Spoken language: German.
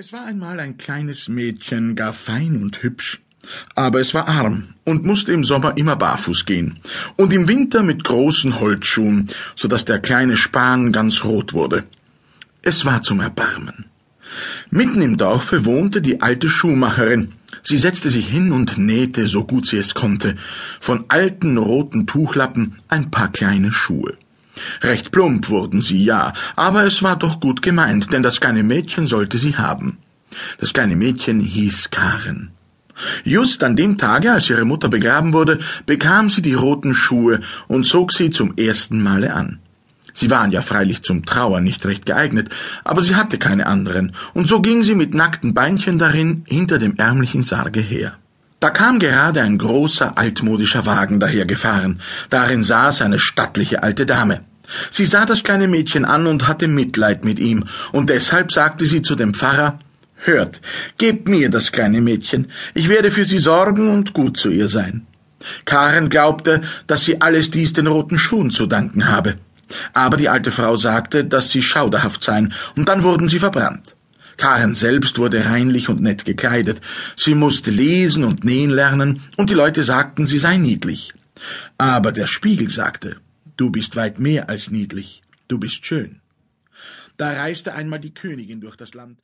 Es war einmal ein kleines Mädchen, gar fein und hübsch, aber es war arm und musste im Sommer immer barfuß gehen und im Winter mit großen Holzschuhen, so dass der kleine Span ganz rot wurde. Es war zum Erbarmen. Mitten im Dorfe wohnte die alte Schuhmacherin. Sie setzte sich hin und nähte, so gut sie es konnte, von alten roten Tuchlappen ein paar kleine Schuhe. Recht plump wurden sie, ja, aber es war doch gut gemeint, denn das kleine Mädchen sollte sie haben. Das kleine Mädchen hieß Karen. Just an dem Tage, als ihre Mutter begraben wurde, bekam sie die roten Schuhe und zog sie zum ersten Male an. Sie waren ja freilich zum Trauern nicht recht geeignet, aber sie hatte keine anderen, und so ging sie mit nackten Beinchen darin hinter dem ärmlichen Sarge her. Da kam gerade ein großer altmodischer Wagen dahergefahren, darin saß eine stattliche alte Dame. Sie sah das kleine Mädchen an und hatte Mitleid mit ihm, und deshalb sagte sie zu dem Pfarrer Hört, gebt mir das kleine Mädchen, ich werde für sie sorgen und gut zu ihr sein. Karen glaubte, dass sie alles dies den roten Schuhen zu danken habe. Aber die alte Frau sagte, dass sie schauderhaft seien, und dann wurden sie verbrannt. Karen selbst wurde reinlich und nett gekleidet. Sie musste lesen und nähen lernen, und die Leute sagten, sie sei niedlich. Aber der Spiegel sagte, Du bist weit mehr als niedlich, du bist schön. Da reiste einmal die Königin durch das Land